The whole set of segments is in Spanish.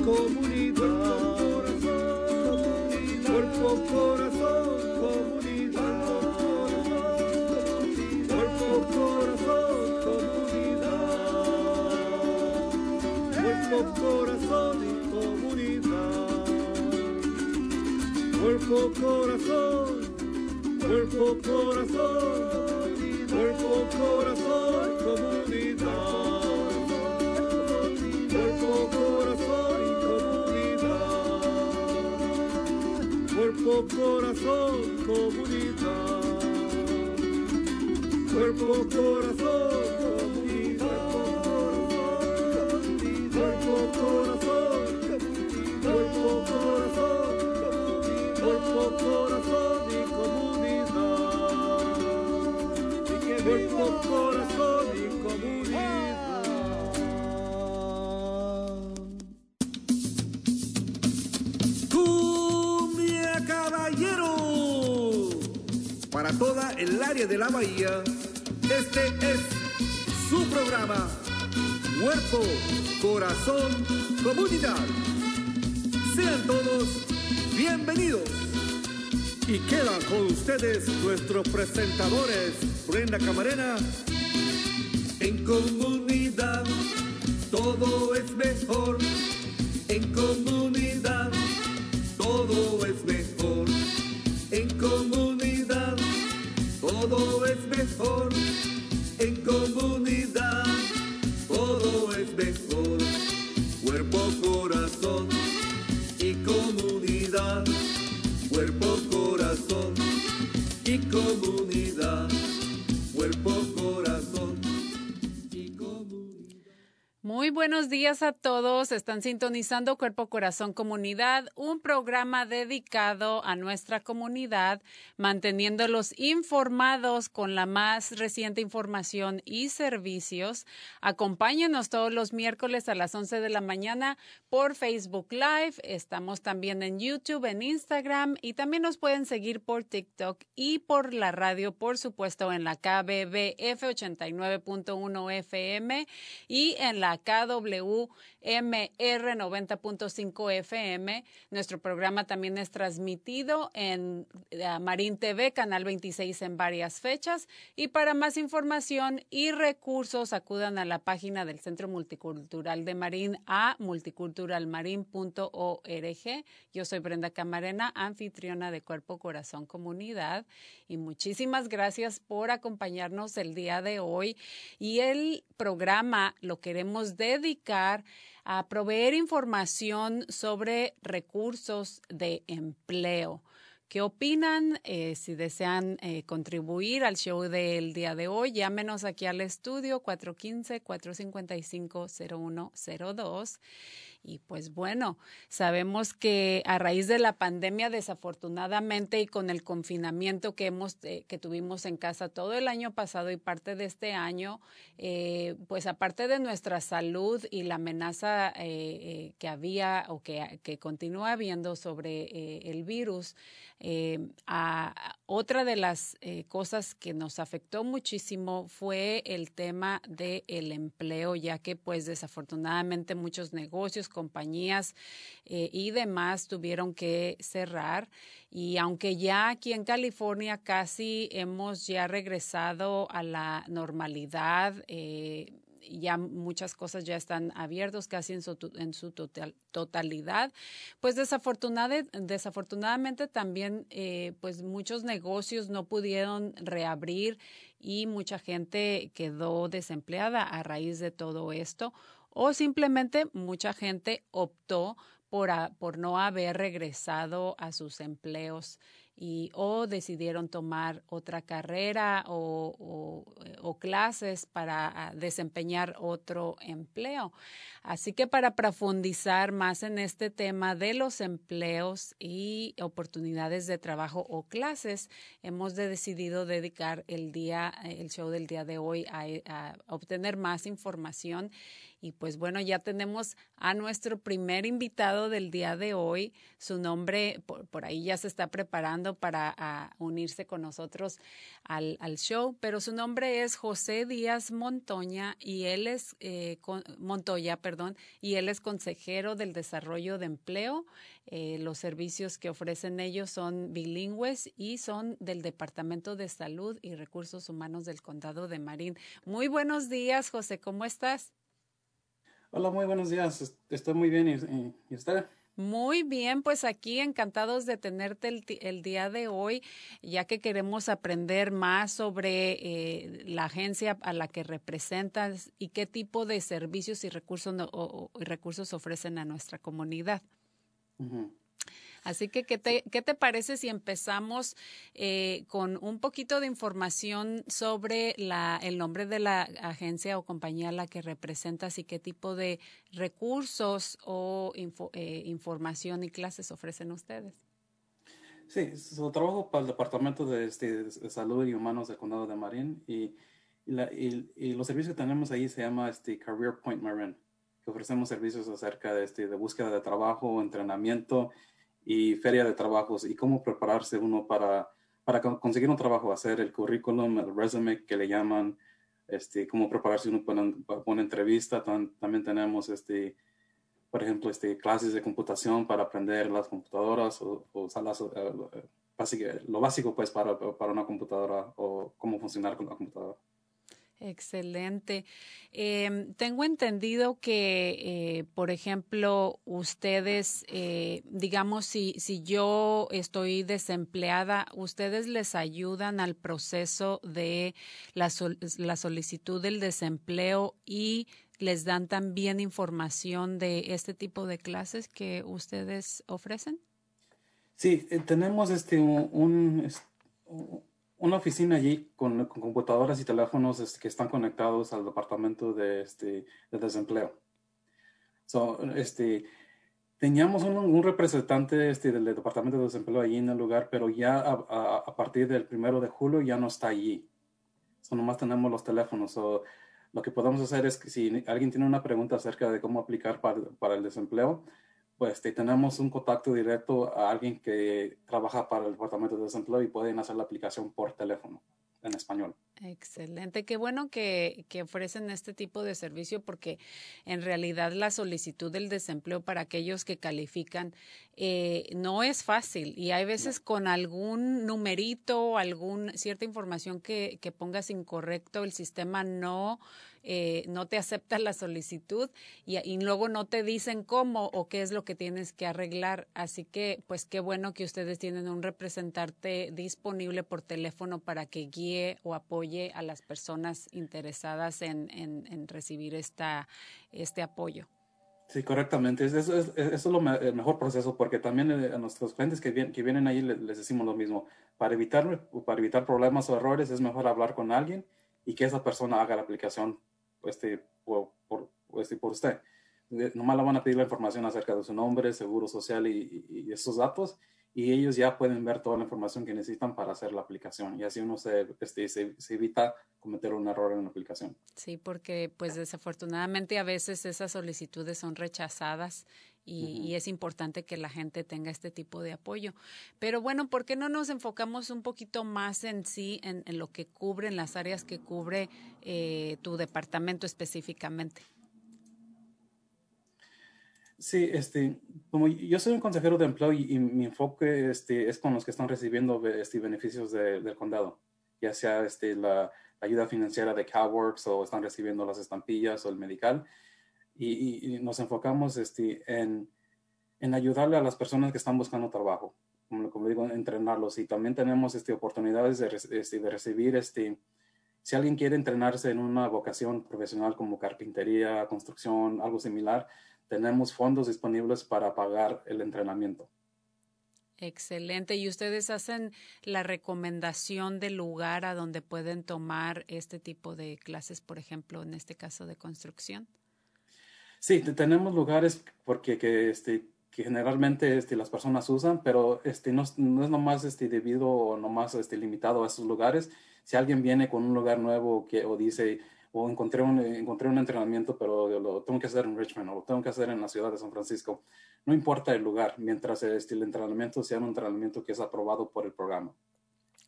comunidad. Presentadores, Brenda Camarena. En comunidad todo es mejor. En comunidad todo es mejor. En comunidad todo es mejor. En comunidad todo es mejor. Cuerpo, corazón y comunidad. Cuerpo, corazón y comunidad. Muy buenos días a todos. Están sintonizando Cuerpo Corazón Comunidad, un programa dedicado a nuestra comunidad, manteniéndolos informados con la más reciente información y servicios. Acompáñenos todos los miércoles a las 11 de la mañana por Facebook Live. Estamos también en YouTube, en Instagram y también nos pueden seguir por TikTok y por la radio, por supuesto, en la KBBF 89.1 FM y en la KWMR 90.5 FM. Nuestro programa también es transmitido en eh, Marín TV, Canal 26 en varias fechas. Y para más información y recursos, acudan a la página del Centro Multicultural de Marín a multiculturalmarin.org. Yo soy Brenda Camarena, anfitriona de Cuerpo, Corazón, Comunidad. Y muchísimas gracias por acompañarnos el día de hoy. Y el programa lo queremos dedicar a proveer información sobre recursos de empleo. ¿Qué opinan? Eh, si desean eh, contribuir al show del día de hoy, llámenos aquí al estudio 415-455-0102. Y pues bueno, sabemos que a raíz de la pandemia, desafortunadamente, y con el confinamiento que hemos eh, que tuvimos en casa todo el año pasado y parte de este año, eh, pues aparte de nuestra salud y la amenaza eh, eh, que había o que, que continúa habiendo sobre eh, el virus, a, otra de las cosas que nos afectó muchísimo fue el tema del el empleo, ya que pues desafortunadamente muchos negocios, compañías eh, y demás tuvieron que cerrar. Y aunque ya aquí en California casi hemos ya regresado a la normalidad, eh, ya muchas cosas ya están abiertos casi en su, en su total, totalidad, pues desafortunada, desafortunadamente también eh, pues muchos negocios no pudieron reabrir y mucha gente quedó desempleada a raíz de todo esto o simplemente mucha gente optó por, por no haber regresado a sus empleos y o decidieron tomar otra carrera o, o, o clases para desempeñar otro empleo. Así que para profundizar más en este tema de los empleos y oportunidades de trabajo o clases, hemos de decidido dedicar el día, el show del día de hoy a obtener más información y pues bueno, ya tenemos a nuestro primer invitado del día de hoy. Su nombre, por, ahí ya se está preparando para unirse con nosotros al, al, show, pero su nombre es José Díaz Montoña y él es eh, Montoya, perdón, y él es consejero del desarrollo de empleo. Eh, los servicios que ofrecen ellos son bilingües y son del Departamento de Salud y Recursos Humanos del Condado de Marín. Muy buenos días, José, ¿cómo estás? Hola, muy buenos días. Estoy muy bien. ¿Y, usted? Muy bien, pues aquí encantados de tenerte el, día de hoy, ya que queremos aprender más sobre eh, la agencia a la que representas y qué tipo de servicios y recursos, recursos ofrecen a nuestra comunidad. Así que, ¿qué te, qué te parece si empezamos eh, con un poquito de información sobre la, el nombre de la agencia o compañía a la que representas y qué tipo de recursos o eh, información y clases ofrecen ustedes? Sí, su trabajo para el Departamento de, este, Salud y Humanos del Condado de Marin y, y, los servicios que tenemos ahí se llama este, Career Point Marin, que ofrecemos servicios acerca de, este, de búsqueda de trabajo, entrenamiento y feria de trabajos y cómo prepararse uno para, para conseguir un trabajo, hacer el currículum, el resume que le llaman, este, cómo prepararse uno para, una entrevista. también tenemos, este, por ejemplo, este, clases de computación para aprender las computadoras o, o salas, eh, lo básico pues para, para una computadora o cómo funcionar con la computadora. Excelente. Em, tengo entendido que, eh, por ejemplo, ustedes, eh, digamos, si, yo estoy desempleada, ustedes les ayudan al proceso de la, la solicitud del desempleo y les dan también información de este tipo de clases que ustedes ofrecen. Sí, eh, tenemos este un una oficina allí con, computadoras y teléfonos este, que están conectados al departamento de, este, de desempleo. este, teníamos un, representante este, del departamento de desempleo allí en el lugar, pero ya a, partir del primero de julio ya no está allí. So, nomás tenemos los teléfonos. lo que podemos hacer es que si alguien tiene una pregunta acerca de cómo aplicar para, para el desempleo, pues tenemos un contacto directo a alguien que trabaja para el Departamento de Desempleo y pueden hacer la aplicación por teléfono en español. Excelente, qué bueno que, que, ofrecen este tipo de servicio porque en realidad la solicitud del desempleo para aquellos que califican eh, no es fácil. Y hay veces con algún numerito, algún cierta información que, que pongas incorrecto, el sistema no eh, no te aceptan la solicitud y, luego no te dicen cómo o qué es lo que tienes que arreglar. Así que, pues qué bueno que ustedes tienen un representante disponible por teléfono para que guíe o apoye a las personas interesadas en, recibir esta, este apoyo. Sí, correctamente. Eso es, es, lo el mejor proceso porque también eh, a nuestros clientes que, vienen, que vienen ahí les, les, decimos lo mismo. Para evitar, para evitar problemas o errores es mejor hablar con alguien y que esa persona haga la aplicación este, por, por, este, por usted. Nomás le van a pedir la información acerca de su nombre, seguro social y, y, esos datos, y ellos ya pueden ver toda la información que necesitan para hacer la aplicación. Y así uno se, este, se, se, evita cometer un error en la aplicación. Sí, porque pues desafortunadamente a veces esas solicitudes son rechazadas y, es importante que la gente tenga este tipo de apoyo. Pero bueno, ¿por qué no nos enfocamos un poquito más en sí, en, lo que cubre, en las áreas que cubre eh, tu departamento específicamente? Sí, este, como yo soy un consejero de empleo y, mi enfoque este, es con los que están recibiendo este, beneficios del condado, ya sea este, la, ayuda financiera de CalWorks o están recibiendo las estampillas o el medical y, nos enfocamos este, en, en, ayudarle a las personas que están buscando trabajo, como, digo, entrenarlos. Y también tenemos este, oportunidades de, este, de recibir, este, si alguien quiere entrenarse en una vocación profesional como carpintería, construcción, algo similar, tenemos fondos disponibles para pagar el entrenamiento. Excelente. ¿Y ustedes hacen la recomendación del lugar a donde pueden tomar este tipo de clases, por ejemplo, en este caso de construcción? Sí, tenemos lugares porque que, este, que generalmente este, las personas usan, pero este, no, no es nomás este, debido o nomás este, limitado a esos lugares. Si alguien viene con un lugar nuevo que, o dice, o encontré un, encontré un entrenamiento, pero lo tengo que hacer en Richmond o lo tengo que hacer en la ciudad de San Francisco. No importa el lugar, mientras el entrenamiento sea un entrenamiento que es aprobado por el programa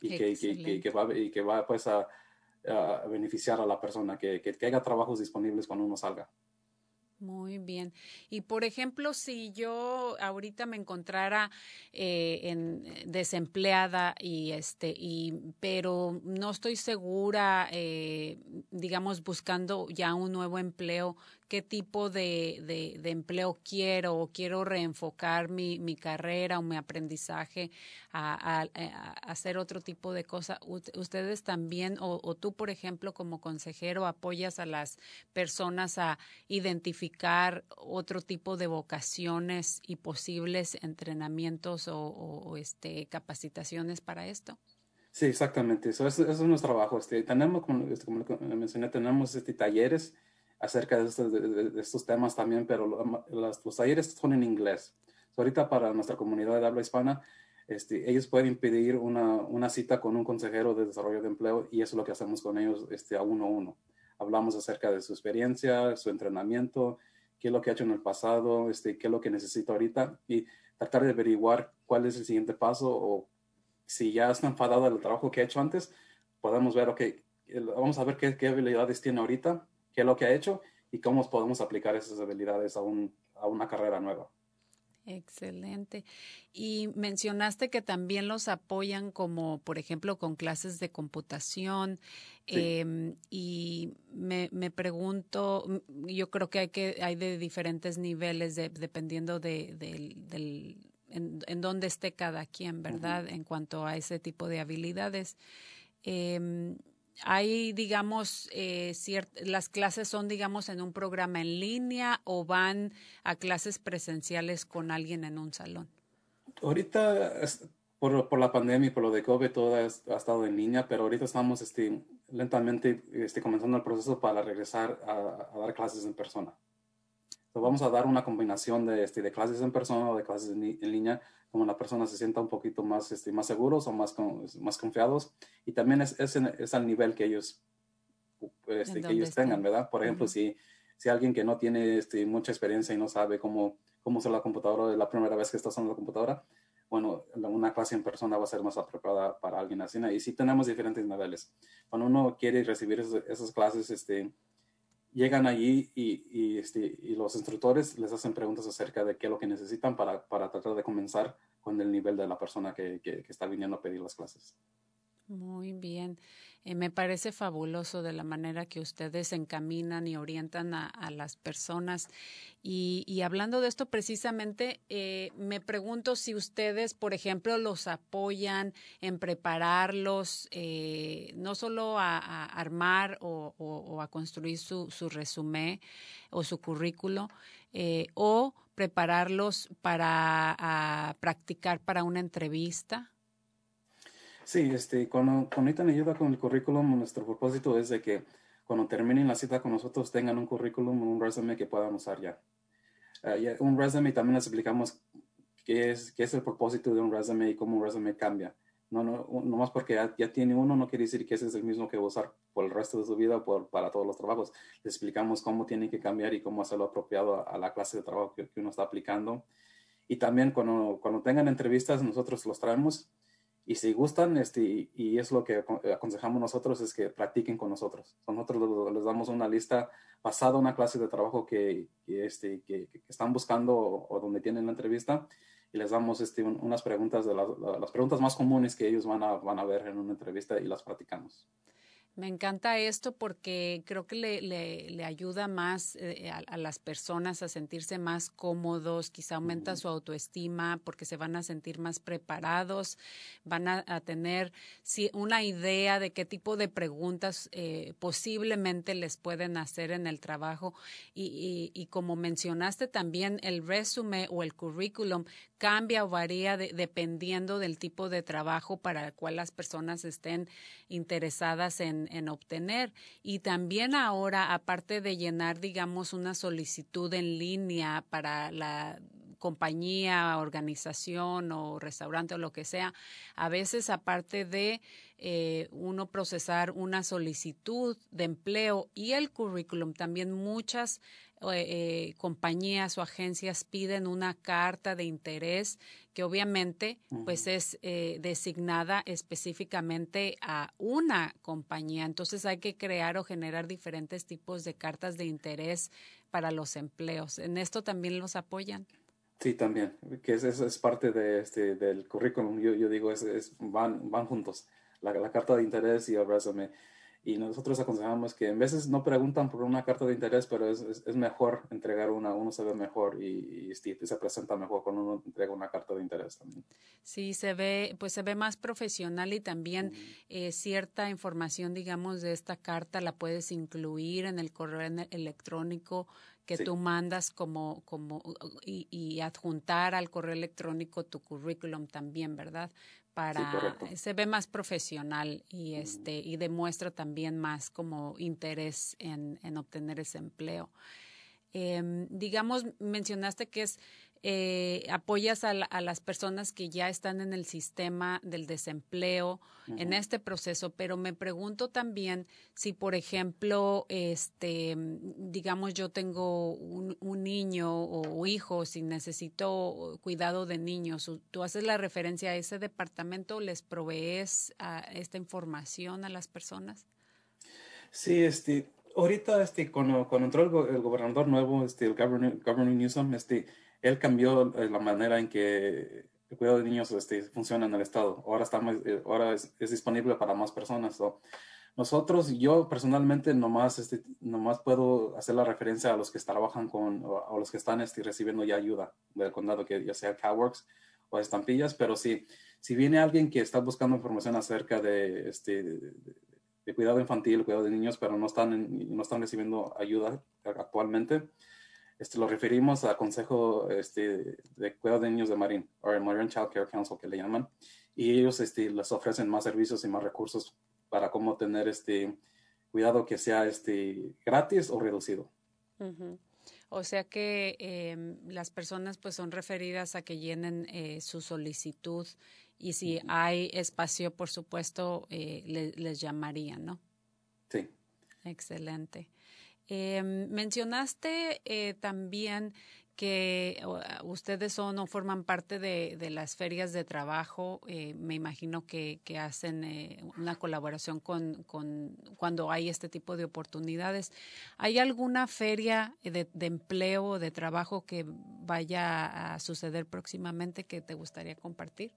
y que, que, que, va, y que va pues a, a beneficiar a la persona, que, que haya trabajos disponibles cuando uno salga. Muy bien. Y por ejemplo, si yo ahorita me encontrara eh, en, eh, desempleada y este y pero no estoy segura, eh, digamos, buscando ya un nuevo empleo, qué tipo de, de, empleo quiero o quiero reenfocar mi, mi carrera o mi aprendizaje a, hacer otro tipo de cosas. Ustedes también, o, o, tú, por ejemplo, como consejero, apoyas a las personas a identificar otro tipo de vocaciones y posibles entrenamientos o, este, capacitaciones para esto. Sí, exactamente. Eso, es nuestro trabajo. Este, tenemos, como, este, como mencioné, tenemos este, talleres acerca de estos, de, estos temas también, pero los talleres son en inglés. ahorita para nuestra comunidad de habla hispana, este, ellos pueden pedir una, una, cita con un consejero de desarrollo de empleo y eso es lo que hacemos con ellos este, a uno a uno. Hablamos acerca de su experiencia, su entrenamiento, qué es lo que ha hecho en el pasado, este, qué es lo que necesita ahorita y tratar de averiguar cuál es el siguiente paso o si ya está enfadado del trabajo que ha hecho antes, podemos ver, ok, vamos a ver qué, qué habilidades tiene ahorita qué es lo que ha hecho y cómo podemos aplicar esas habilidades a, un, a una carrera nueva. Excelente. Y mencionaste que también los apoyan como, por ejemplo, con clases de computación. Em, y me, me, pregunto, yo creo que hay que hay de diferentes niveles dependiendo de, del, en, en, dónde esté cada quien, ¿verdad? En cuanto a ese tipo de habilidades. Eh, hay, digamos, eh, las clases son, digamos, en un programa en línea o van a clases presenciales con alguien en un salón? Ahorita, por, por la pandemia y por lo de COVID, todo ha, estado en línea, pero ahorita estamos este, lentamente este, comenzando el proceso para regresar a, dar clases en persona. Vamos a dar una combinación de, este, de clases en persona o de clases en línea como la persona se sienta un poquito más, este, más seguros o más, más confiados. Y también es, es, es al nivel que ellos, este, que ellos tengan, ¿verdad? Por ejemplo, si, si alguien que no tiene este, mucha experiencia y no sabe cómo, cómo usar la computadora es la primera vez que está usando la computadora, bueno, una clase en persona va a ser más apropiada para alguien así. Y sí tenemos diferentes niveles. Cuando uno quiere recibir esas, esas clases, este, llegan allí este, y, los instructores les hacen preguntas acerca de qué es lo que necesitan para, tratar de comenzar con el nivel de la persona que, que, que está viniendo a pedir las clases. Muy bien. Eh, me parece fabuloso de la manera que ustedes encaminan y orientan a, las personas. Y, y, hablando de esto precisamente, eh, me pregunto si ustedes, por ejemplo, los apoyan en prepararlos, eh, no solo a, armar o, a construir su, su resumen o su currículo, eh, o prepararlos para practicar para una entrevista. Sí, este, cuando, cuando necesitan ayuda con el currículum, nuestro propósito es de que cuando terminen la cita con nosotros tengan un currículum, un resumen que puedan usar ya. Uh, un resumen también les explicamos qué es, qué es el propósito de un resumen y cómo un resumen cambia. No, no, no más porque ya, ya, tiene uno no quiere decir que ese es el mismo que va a usar por el resto de su vida por, para todos los trabajos. Les explicamos cómo tiene que cambiar y cómo hacerlo apropiado a, a la clase de trabajo que, que, uno está aplicando. Y también cuando, cuando tengan entrevistas, nosotros los traemos y si gustan, este, y, es lo que aconsejamos nosotros, es que practiquen con nosotros. Nosotros les damos una lista basada en una clase de trabajo que, que este, que, que, están buscando o, donde tienen la entrevista y les damos este, unas preguntas de las, las preguntas más comunes que ellos van a, van a ver en una entrevista y las practicamos. Me encanta esto porque creo que le, le, le ayuda más eh, a, a, las personas a sentirse más cómodos, quizá aumenta su autoestima porque se van a sentir más preparados, van a, a tener si, una idea de qué tipo de preguntas eh, posiblemente les pueden hacer en el trabajo. Y, y, y, como mencionaste también, el resumen o el currículum cambia o varía de, dependiendo del tipo de trabajo para el cual las personas estén interesadas en, en, obtener. Y también ahora, aparte de llenar, digamos, una solicitud en línea para la compañía, organización o restaurante o lo que sea, a veces aparte de eh, uno procesar una solicitud de empleo y el currículum, también muchas eh, compañías o agencias piden una carta de interés que obviamente pues es eh, designada específicamente a una compañía. Entonces hay que crear o generar diferentes tipos de cartas de interés para los empleos. ¿En esto también los apoyan? Sí, también, que es, es, parte de este, del currículum. Yo, yo digo, es, van, van juntos. La, la, carta de interés y el resumen. Y nosotros aconsejamos que en veces no preguntan por una carta de interés, pero es, es, mejor entregar una, uno se ve mejor y, y, se presenta mejor cuando uno entrega una carta de interés también. Sí, se ve, pues se ve más profesional y también eh, cierta información, digamos, de esta carta la puedes incluir en el correo electrónico que tú mandas como, como y, y, adjuntar al correo electrónico tu currículum también, ¿verdad? Para se ve más profesional y este y demuestra también más como interés en, en obtener ese empleo. Eh, digamos, mencionaste que es eh, apoyas a, a, las personas que ya están en el sistema del desempleo en este proceso, pero me pregunto también si, por ejemplo, este, digamos, yo tengo un, un niño o hijo, si necesito cuidado de niños, tú haces la referencia a ese departamento, les provees a esta información a las personas. Sí, este, ahorita, este, cuando, cuando entró el, el, gobernador nuevo, este, el governor, governor Newsom, este, él cambió eh, la manera en que el cuidado de niños este, funciona en el estado. Ahora, está eh, ahora es, disponible para más personas. So, nosotros, yo personalmente, nomás, este, nomás puedo hacer la referencia a los que trabajan con, o a los que están este, recibiendo ya ayuda del condado, que ya sea CalWorks o estampillas, pero si, si viene alguien que está buscando información acerca de, este, cuidado infantil, cuidado de niños, pero no están, no están recibiendo ayuda actualmente, este, lo referimos a Consejo este, de Cuidado de Niños de Marín, o el Marine Child Care Council que le llaman, y ellos este, les ofrecen más servicios y más recursos para cómo tener este cuidado que sea este gratis o reducido. Uh -huh. O sea que eh, las personas pues son referidas a que llenen eh, su solicitud y si uh -huh. hay espacio, por supuesto, eh, le, les llamarían, ¿no? Sí. Excelente. Eh, mencionaste eh, también que ustedes son o forman parte de, las ferias de trabajo. Eh, me imagino que, hacen eh, una colaboración con, con, cuando hay este tipo de oportunidades. ¿Hay alguna feria de, de empleo o de trabajo que vaya a suceder próximamente que te gustaría compartir?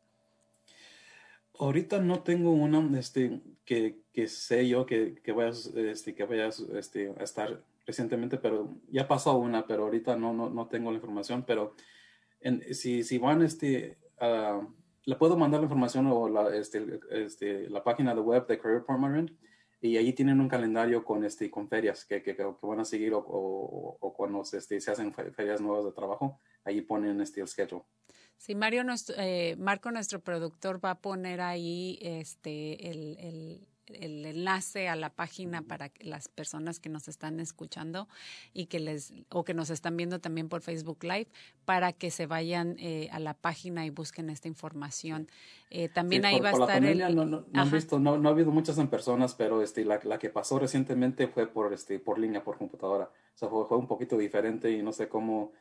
Ahorita no tengo una este, que, que sé yo que, que vaya, este, que vaya este, a estar recientemente, pero ya pasó una, pero ahorita no, no, no tengo la información. Pero en, si, si van, este, le puedo mandar la información o la, este, este, la página de web de Career Marin y allí tienen un calendario con, este, con ferias que, que, que van a seguir o, o, o cuando este, se hacen ferias nuevas de trabajo, allí ponen este, el schedule. Sí, Mario, nuestro, eh, Marco, nuestro productor, va a poner ahí este el, el, el, enlace a la página para las personas que nos están escuchando y que les o que nos están viendo también por Facebook Live para que se vayan eh, a la página y busquen esta información. Eh, también sí, ahí por, va a estar la el. No, no, no han visto, no, no ha habido muchas en personas, pero este, la, la que pasó recientemente fue por, este, por línea, por computadora. O sea, fue, fue un poquito diferente y no sé cómo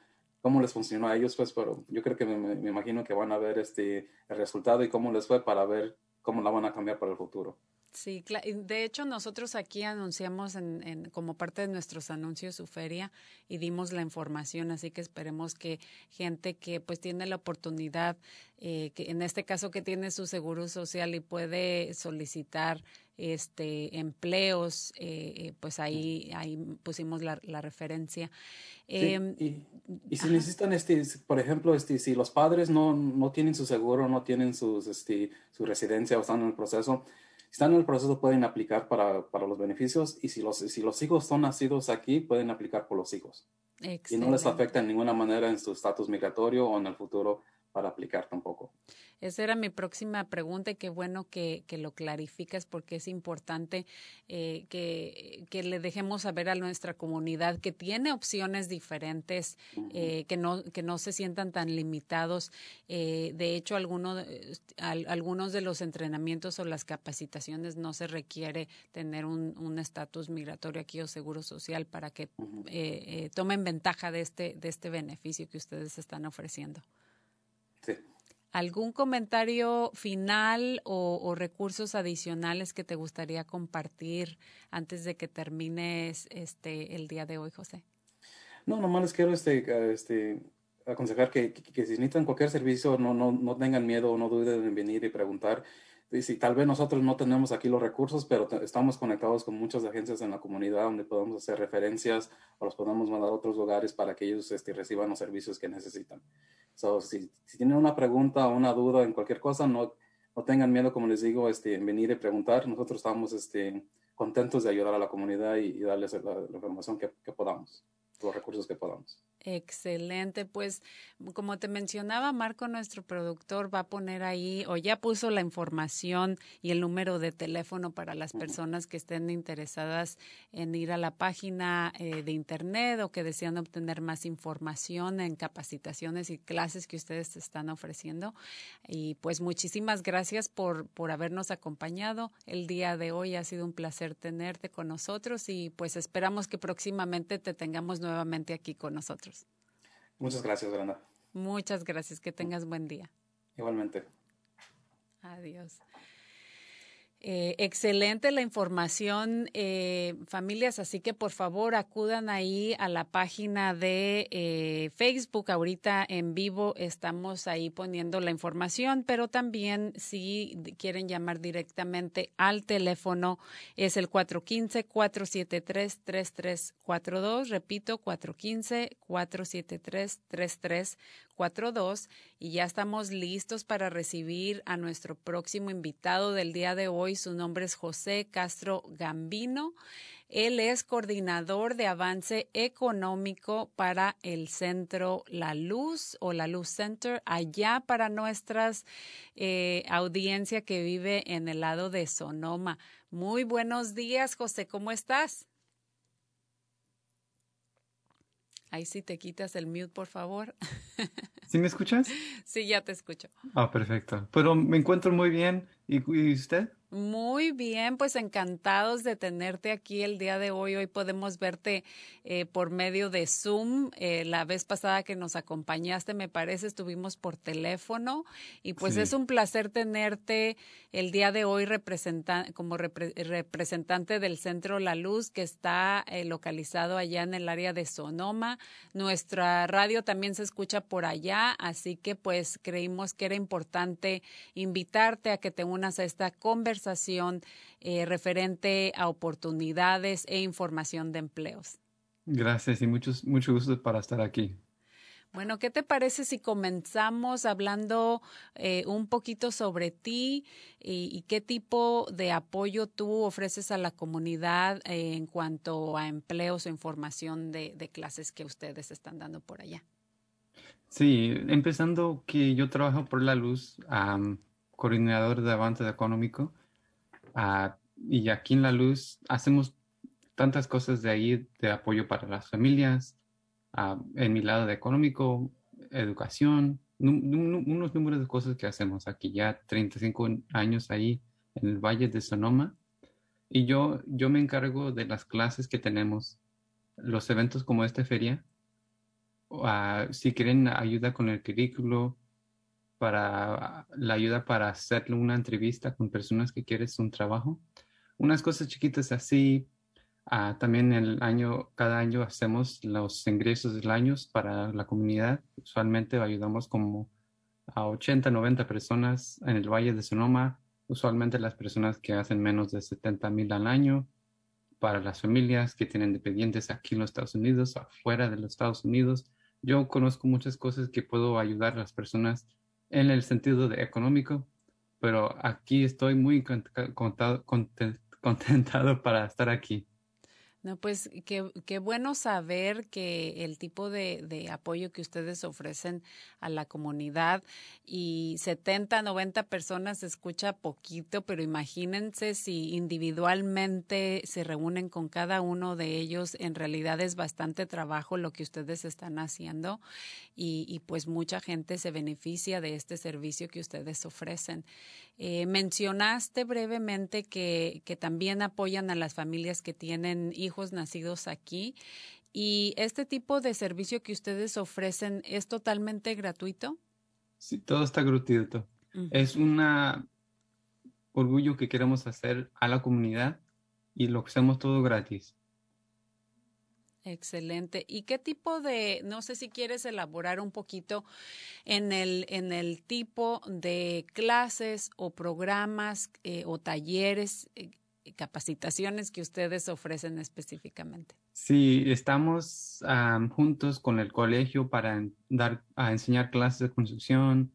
cómo les funcionó a ellos, pues, pero yo creo que me, imagino que van a ver este, el resultado y cómo les fue para ver cómo la van a cambiar para el futuro. Sí, de hecho nosotros aquí anunciamos en, en, como parte de nuestros anuncios su feria y dimos la información, así que esperemos que gente que pues tiene la oportunidad, eh, que en este caso que tiene su seguro social y puede solicitar este empleos, eh, pues ahí, ahí pusimos la, la referencia. Sí, eh, y, y, si ajá. necesitan, este, por ejemplo, este, si los padres no, no tienen su seguro, no tienen sus, este, su residencia o están en el proceso, si están en el proceso pueden aplicar para, para los beneficios y si los, si los hijos son nacidos aquí, pueden aplicar por los hijos. Excelente. Y no les afecta en ninguna manera en su estatus migratorio o en el futuro para aplicar tampoco. Esa era mi próxima pregunta y qué bueno que, que lo clarificas porque es importante eh, que, que, le dejemos saber a nuestra comunidad que tiene opciones diferentes, eh, que, no, que no se sientan tan limitados. Eh, de hecho, alguno, algunos de los entrenamientos o las capacitaciones no se requiere tener un estatus migratorio aquí o seguro social para que tomen ventaja de este, de este beneficio que ustedes están ofreciendo. ¿Algún comentario final o, recursos adicionales que te gustaría compartir antes de que termines este el día de hoy, José? No, nomás les quiero este, este, aconsejar que, que, si necesitan cualquier servicio, no, no, no tengan miedo o no duden en venir y preguntar. Y si tal vez nosotros no tenemos aquí los recursos, pero estamos conectados con muchas agencias en la comunidad donde podemos hacer referencias o los podemos mandar a otros lugares para que ellos este, reciban los servicios que necesitan. So, si, si, tienen una pregunta o una duda en cualquier cosa, no, no tengan miedo, como les digo, este, en venir y preguntar. Nosotros estamos este, contentos de ayudar a la comunidad y, darles la, información que, que podamos, los recursos que podamos. Excelente, pues como te mencionaba, Marco, nuestro productor, va a poner ahí o ya puso la información y el número de teléfono para las personas que estén interesadas en ir a la página eh, de internet o que desean obtener más información en capacitaciones y clases que ustedes están ofreciendo. Y pues muchísimas gracias por, por habernos acompañado el día de hoy. Ha sido un placer tenerte con nosotros y pues esperamos que próximamente te tengamos nuevamente aquí con nosotros. Muchas gracias, Brenda. Muchas gracias. Que tengas buen día. Igualmente. Adiós. Eh, excelente la información, eh, familias, así que por favor acudan ahí a la página de eh, Facebook. Ahorita en vivo estamos ahí poniendo la información, pero también si quieren llamar directamente al teléfono es el 415-473-3342. Repito, 415-473-3342. 42 y ya estamos listos para recibir a nuestro próximo invitado del día de hoy. Su nombre es José Castro Gambino. Él es coordinador de avance económico para el centro La Luz o La Luz Center, allá para nuestras eh, audiencia que vive en el lado de Sonoma. Muy buenos días, José, ¿cómo estás? Ahí sí te quitas el mute, por favor. ¿Sí me escuchas? Sí, ya te escucho. Ah, perfecto. Pero me encuentro muy bien. ¿Y, y usted? Muy bien, pues encantados de tenerte aquí el día de hoy. Hoy podemos verte eh, por medio de Zoom. Eh, la vez pasada que nos acompañaste, me parece, estuvimos por teléfono y pues es un placer tenerte el día de hoy como representante del Centro La Luz que está eh, localizado allá en el área de Sonoma. Nuestra radio también se escucha por allá, así que pues creímos que era importante invitarte a que te unas a esta conversación conversación eh, referente a oportunidades e información de empleos. Gracias y muchos, mucho gusto para estar aquí. Bueno, ¿qué te parece si comenzamos hablando eh, un poquito sobre ti y, qué tipo de apoyo tú ofreces a la comunidad eh, en cuanto a empleos o información de, de, clases que ustedes están dando por allá? Sí, empezando que yo trabajo por la luz, coordinador de avance económico Y aquí en La Luz hacemos tantas cosas de ahí de apoyo para las familias, en mi lado de económico, educación, unos números de cosas que hacemos aquí ya 35 años ahí en el Valle de Sonoma. Y yo, yo me encargo de las clases que tenemos, los eventos como esta feria. Uh, si quieren ayuda con el currículo, para la ayuda para hacerle una entrevista con personas que quieres un trabajo. Unas cosas chiquitas así. Ah, también el año, cada año hacemos los ingresos del año para la comunidad. Usualmente ayudamos como a 80, 90 personas en el Valle de Sonoma. Usualmente las personas que hacen menos de 70 mil al año. Para las familias que tienen dependientes aquí en los Estados Unidos, afuera de los Estados Unidos. Yo conozco muchas cosas que puedo ayudar a las personas en el sentido de económico, pero aquí estoy muy contentado para estar aquí. No, pues qué, qué bueno saber que el tipo de, de, apoyo que ustedes ofrecen a la comunidad y 70, 90 personas se escucha poquito, pero imagínense si individualmente se reúnen con cada uno de ellos, en realidad es bastante trabajo lo que ustedes están haciendo y, y pues mucha gente se beneficia de este servicio que ustedes ofrecen. Eh, mencionaste brevemente que, que también apoyan a las familias que tienen hijos nacidos aquí. ¿Y este tipo de servicio que ustedes ofrecen es totalmente gratuito? Sí, todo está gratuito. Uh -huh. Es un orgullo que queremos hacer a la comunidad y lo hacemos todo gratis. Excelente. ¿Y qué tipo de, no sé si quieres elaborar un poquito en el, en el tipo de clases o programas eh, o talleres, eh, capacitaciones que ustedes ofrecen específicamente? Sí, estamos juntos con el colegio para dar, a enseñar clases de construcción,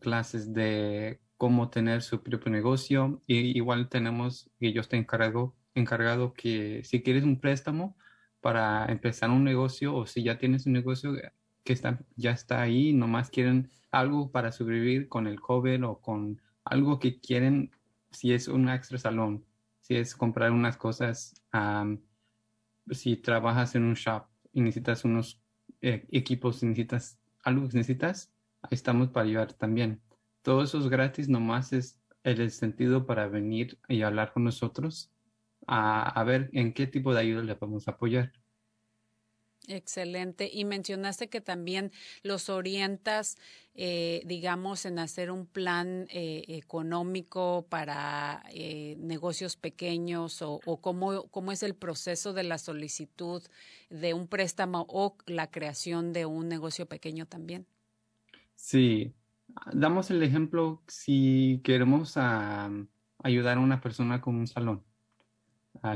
clases de cómo tener su propio negocio. Y igual tenemos, y yo estoy encargado, encargado que si quieres un préstamo, para empezar un negocio o si ya tienes un negocio que está, ya está ahí, nomás quieren algo para sobrevivir con el COVID o con algo que quieren, si es un extra salón, si es comprar unas cosas, si trabajas en un shop y necesitas unos eh, equipos, necesitas algo que necesitas, ahí estamos para ayudar también. Todo eso es gratis, nomás es el sentido para venir y hablar con nosotros a, a, ver en qué tipo de ayuda le podemos apoyar. Excelente. Y mencionaste que también los orientas, eh, digamos, en hacer un plan eh, económico para eh, negocios pequeños o, cómo, cómo es el proceso de la solicitud de un préstamo o la creación de un negocio pequeño también. Sí, damos el ejemplo si queremos ayudar a una persona con un salón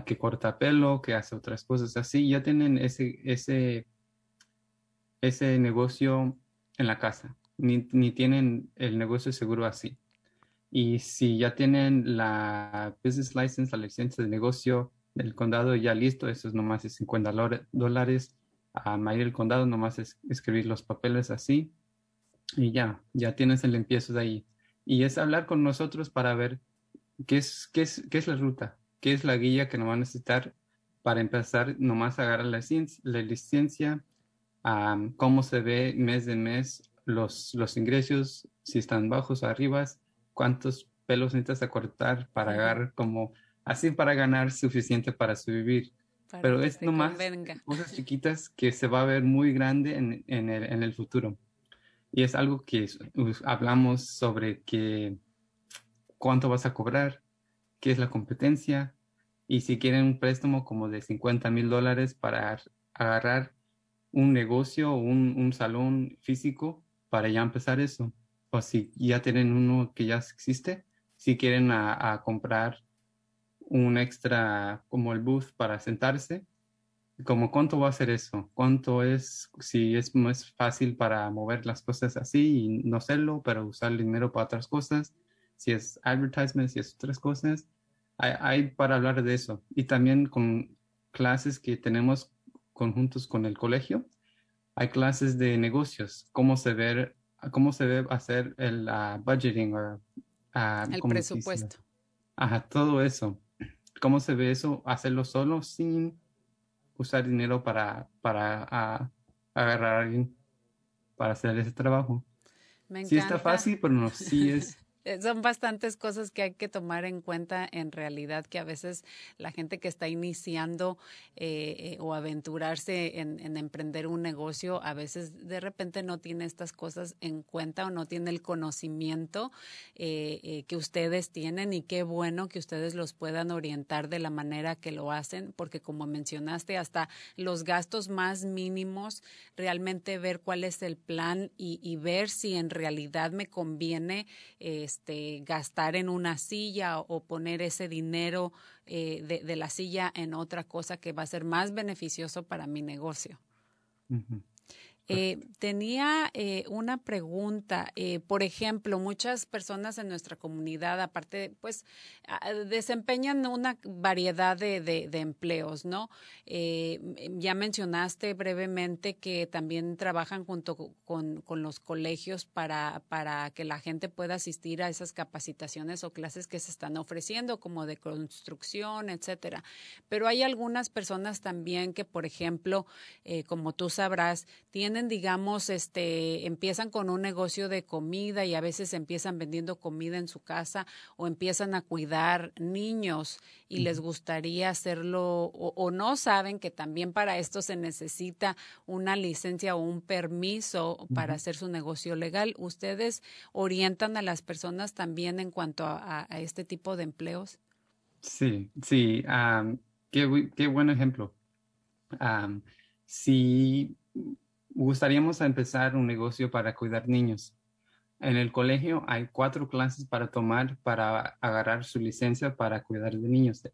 que corta pelo, que hace otras cosas así, ya tienen ese, ese, ese negocio en la casa, ni, ni tienen el negocio seguro así. Y si ya tienen la business license, la licencia de negocio del condado ya listo, eso es nomás es 50 dólares. A uh, ir el condado nomás es escribir los papeles así y ya, ya tienes el empiezo de ahí. Y es hablar con nosotros para ver qué es, qué es, qué es la ruta, qué es la guía que nos va a necesitar para empezar nomás a agarrar la, la licencia, um, cómo se ve mes de mes los, los ingresos, si están bajos o arriba, cuántos pelos necesitas acortar para agarrar como así para ganar suficiente para sobrevivir. Para Pero es nomás convenga. cosas chiquitas que se va a ver muy grande en, en, el, en el futuro. Y es algo que hablamos sobre que cuánto vas a cobrar, qué es la competencia y si quieren un préstamo como de 50 mil dólares para agarrar un negocio o un, un, salón físico para ya empezar eso. O si ya tienen uno que ya existe, si quieren a, comprar un extra como el booth para sentarse, como cuánto va a ser eso, cuánto es, si es más fácil para mover las cosas así y no hacerlo, pero usar el dinero para otras cosas, si es advertisement, si es otras cosas, hay, hay para hablar de eso. Y también con clases que tenemos conjuntos con el colegio, hay clases de negocios, cómo se ve, cómo se debe hacer el uh, budgeting o uh, el presupuesto. Ajá, todo eso. ¿Cómo se ve eso? Hacerlo solo sin usar dinero para, para a, agarrar a alguien para hacer ese trabajo. Me sí está fácil, pero no, sí es son bastantes cosas que hay que tomar en cuenta en realidad que a veces la gente que está iniciando eh, eh, o aventurarse en, en, emprender un negocio a veces de repente no tiene estas cosas en cuenta o no tiene el conocimiento eh, eh, que ustedes tienen y qué bueno que ustedes los puedan orientar de la manera que lo hacen porque como mencionaste hasta los gastos más mínimos realmente ver cuál es el plan y ver si en realidad me conviene este, gastar en una silla o, poner ese dinero eh, de, la silla en otra cosa que va a ser más beneficioso para mi negocio. Eh, tenía eh, una pregunta. Eh, por ejemplo, muchas personas en nuestra comunidad, aparte, pues, desempeñan una variedad de, de, empleos, ¿no? ya mencionaste brevemente que también trabajan junto con, los colegios para, para que la gente pueda asistir a esas capacitaciones o clases que se están ofreciendo, como de construcción, etcétera. Pero hay algunas personas también que, por ejemplo, como tú sabrás, tienen digamos, este, empiezan con un negocio de comida y a veces empiezan vendiendo comida en su casa o empiezan a cuidar niños y les gustaría hacerlo o, no saben que también para esto se necesita una licencia o un permiso para hacer su negocio legal. ¿Ustedes orientan a las personas también en cuanto a, este tipo de empleos? Sí, sí, qué, qué, buen ejemplo. si gustaríamos empezar un negocio para cuidar niños. En el colegio hay cuatro clases para tomar para agarrar su licencia para cuidar de niños, eh,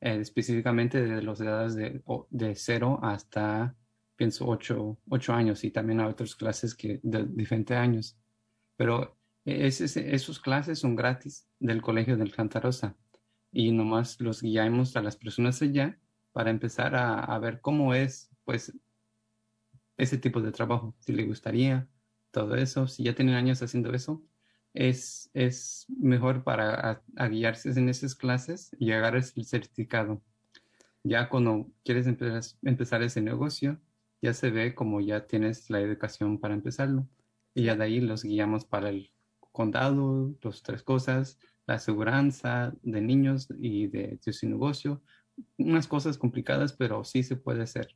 específicamente de las edades de, de cero hasta, pienso, ocho, años y también hay otras clases que de diferentes años. Pero esas clases son gratis del colegio del Cantarosa y nomás los guiamos a las personas allá para empezar a, a ver cómo es pues ese tipo de trabajo, si le gustaría, todo eso, si ya tienen años haciendo eso, es, es mejor para guiarse en esas clases y llegar al certificado. Ya cuando quieres empezar, empezar ese negocio, ya se ve como ya tienes la educación para empezarlo. Y ya de ahí los guiamos para el condado, las tres cosas, la aseguranza de niños y de, de su negocio. Unas cosas complicadas, pero sí se puede hacer.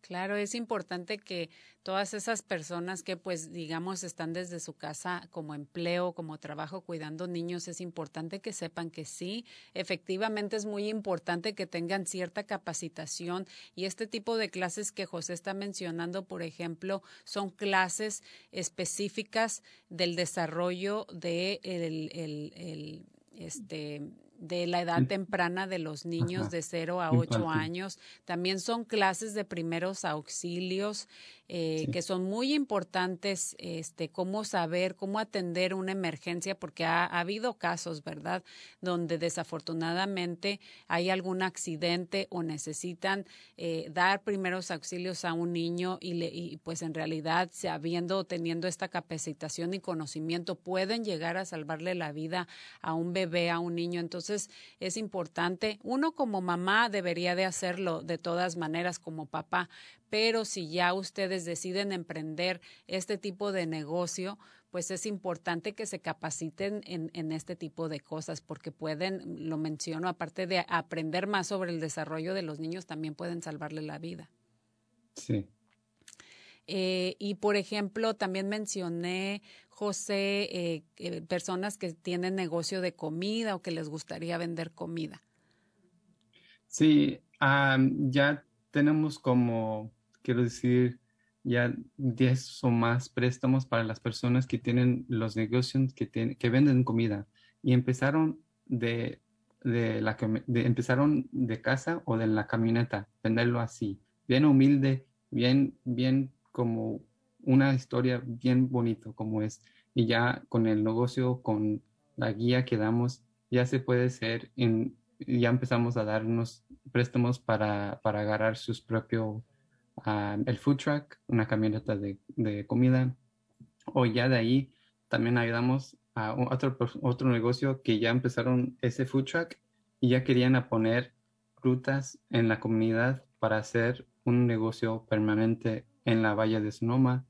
Claro, es importante que todas esas personas que pues digamos están desde su casa como empleo, como trabajo cuidando niños, es importante que sepan que sí, efectivamente es muy importante que tengan cierta capacitación y este tipo de clases que José está mencionando, por ejemplo, son clases específicas del desarrollo de el, el, el este de la edad temprana de los niños de 0 a 8 años. También son clases de primeros auxilios eh, que son muy importantes, este, cómo saber, cómo atender una emergencia, porque ha, habido casos, ¿verdad?, donde desafortunadamente hay algún accidente o necesitan eh, dar primeros auxilios a un niño y, le, y pues en realidad, habiendo, teniendo esta capacitación y conocimiento, pueden llegar a salvarle la vida a un bebé, a un niño. Entonces, es importante, uno como mamá debería de hacerlo de todas maneras como papá, pero si ya ustedes deciden emprender este tipo de negocio, pues es importante que se capaciten en, en, este tipo de cosas, porque pueden, lo menciono, aparte de aprender más sobre el desarrollo de los niños, también pueden salvarle la vida. Sí. Eh, y por ejemplo, también mencioné, José, eh, eh, personas que tienen negocio de comida o que les gustaría vender comida. Sí, ya tenemos como quiero decir, ya 10 o más préstamos para las personas que tienen los negocios que, que venden comida y empezaron de, de la de, empezaron de casa o de la camioneta, venderlo así, bien humilde, bien, bien como una historia bien bonito como es. Y ya con el negocio, con la guía que damos, ya se puede ser, en, ya empezamos a dar unos préstamos para, para agarrar sus propios el food truck, una camioneta de, de, comida, o ya de ahí también ayudamos a otro, otro negocio que ya empezaron ese food truck y ya querían a poner frutas en la comunidad para hacer un negocio permanente en la Valle de Sonoma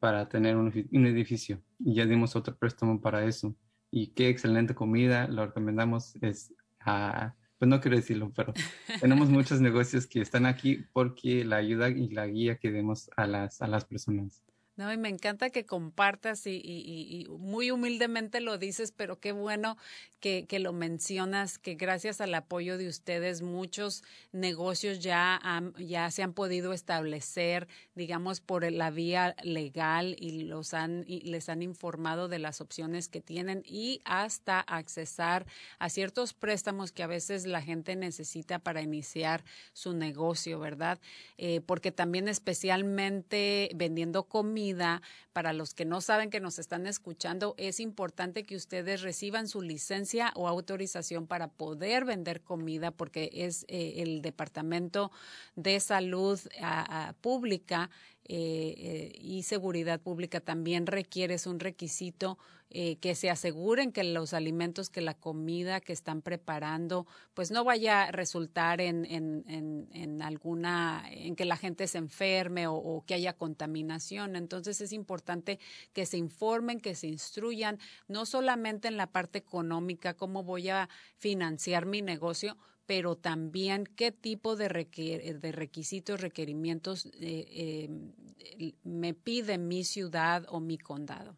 para tener un, un, edificio. Y ya dimos otro préstamo para eso. Y qué excelente comida, lo recomendamos. Es a pues no quiero decirlo, pero tenemos muchos negocios que están aquí porque la ayuda y la guía que demos a las, a las personas. No, y me encanta que compartas y, muy humildemente lo dices, pero qué bueno que, que, lo mencionas, que gracias al apoyo de ustedes muchos negocios ya, han, ya se han podido establecer, digamos, por la vía legal y, los han, y les han informado de las opciones que tienen y hasta accesar a ciertos préstamos que a veces la gente necesita para iniciar su negocio, ¿verdad? Eh, porque también especialmente vendiendo comida, para los que no saben que nos están escuchando, es importante que ustedes reciban su licencia o autorización para poder vender comida porque es eh, el Departamento de Salud Pública eh, eh, y seguridad pública también requiere, es un requisito eh, que se aseguren que los alimentos, que la comida que están preparando, pues no vaya a resultar en, en, en, en alguna, en que la gente se enferme o, o, que haya contaminación. Entonces es importante que se informen, que se instruyan, no solamente en la parte económica, cómo voy a financiar mi negocio, pero también qué tipo de, de requisitos, requerimientos eh, eh, me pide mi ciudad o mi condado.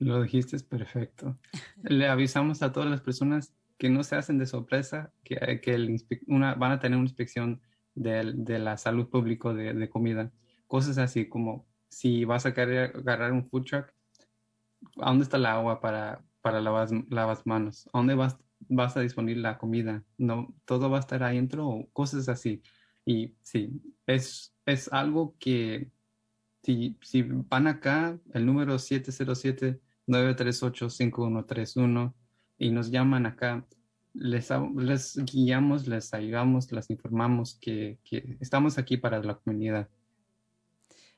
Lo dijiste es perfecto. Le avisamos a todas las personas que no se hacen de sorpresa que, que el una, van a tener una inspección de, de la salud pública de, de, comida. Cosas así como si vas a querer agarrar un food truck, ¿a dónde está el agua para, para lavar las manos? ¿A dónde vas vas a disponer la comida, no, todo va a estar adentro o cosas así. Y sí, es, es algo que si, si van acá, el número 707-938-5131 y nos llaman acá, les, les guiamos, les ayudamos, les informamos que, que estamos aquí para la comunidad.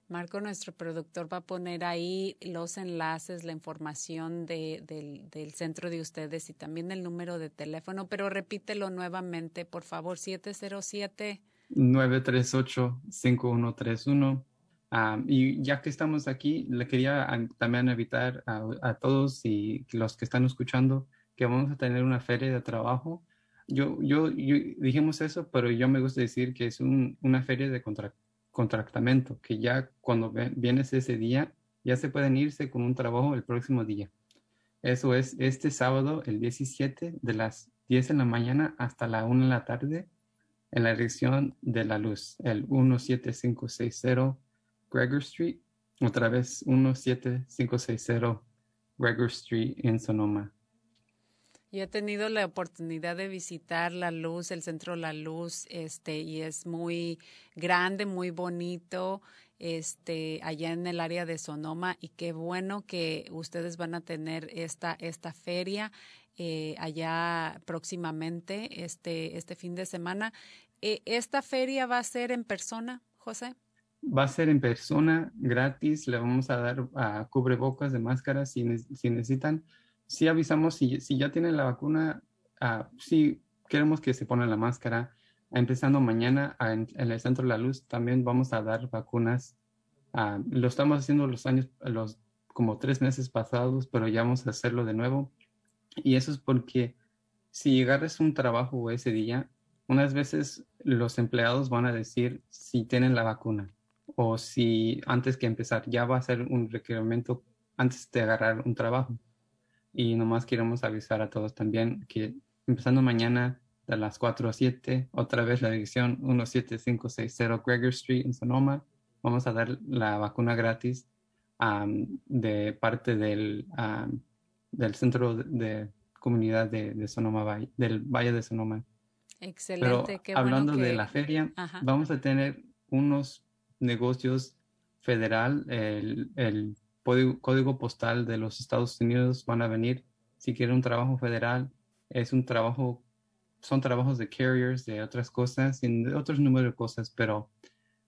Marco, nuestro productor, va a poner ahí los enlaces, la información de, del, centro de ustedes y también el número de teléfono, pero repítelo nuevamente, por favor, 707. 938-5131. Um, y ya que estamos aquí, le quería también invitar a, todos y los que están escuchando que vamos a tener una feria de trabajo. Yo, yo, dijimos eso, pero yo me gusta decir que es un, una feria de contrato contractamento, que ya cuando vienes ese día, ya se pueden irse con un trabajo el próximo día. Eso es este sábado, el 17, de las 10 de la mañana hasta la 1 de la tarde, en la dirección de la luz, el 17560 Gregor Street, otra vez 17560 Gregor Street en Sonoma. Yo he tenido la oportunidad de visitar La Luz, el centro La Luz, este, y es muy grande, muy bonito, este, allá en el área de Sonoma, y qué bueno que ustedes van a tener esta, esta feria eh, allá próximamente, este, este fin de semana. Eh, ¿Esta feria va a ser en persona, José? Va a ser en persona, gratis, le vamos a dar a cubrebocas de máscaras si, si necesitan sí avisamos si, si ya tienen la vacuna, uh, sí queremos que se pongan la máscara. Empezando mañana en, en, el Centro la Luz también vamos a dar vacunas. Lo estamos haciendo los años, los como tres meses pasados, pero ya vamos a hacerlo de nuevo. Y eso es porque si agarres un trabajo ese día, unas veces los empleados van a decir si tienen la vacuna o si antes que empezar ya va a ser un requerimiento antes de agarrar un trabajo. Y nomás queremos avisar a todos también que empezando mañana a las 4 a 7, otra vez la dirección 17560 Gregor Street en Sonoma, vamos a dar la vacuna gratis um, de parte del, um, del centro de, comunidad de, de, Sonoma Valle, del Valle de Sonoma. Excelente. Pero hablando bueno que... de la feria, Ajá. vamos a tener unos negocios federal, el, el código postal de los Estados Unidos van a venir. Si quieren un trabajo federal, es un trabajo, son trabajos de carriers, de otras cosas, y de otros números de cosas, pero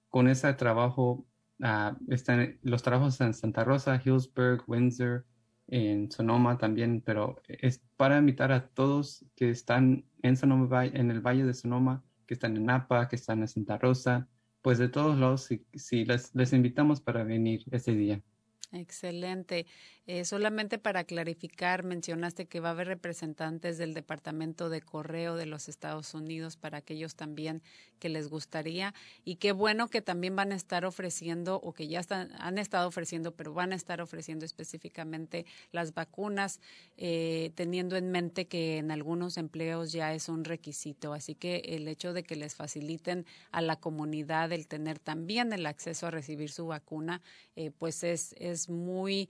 con ese trabajo uh, están los trabajos en Santa Rosa, Hillsburg, Windsor, en Sonoma también, pero es para invitar a todos que están en Sonoma, en el Valle de Sonoma, que están en Napa, que están en Santa Rosa, pues de todos lados, si, si les, les invitamos para venir ese día. Excelente. Eh, solamente para clarificar, mencionaste que va a haber representantes del Departamento de Correo de los Estados Unidos para aquellos también que les gustaría. Y qué bueno que también van a estar ofreciendo, o que ya están, han estado ofreciendo, pero van a estar ofreciendo específicamente las vacunas, eh, teniendo en mente que en algunos empleos ya es un requisito. Así que el hecho de que les faciliten a la comunidad el tener también el acceso a recibir su vacuna, eh, pues es, es muy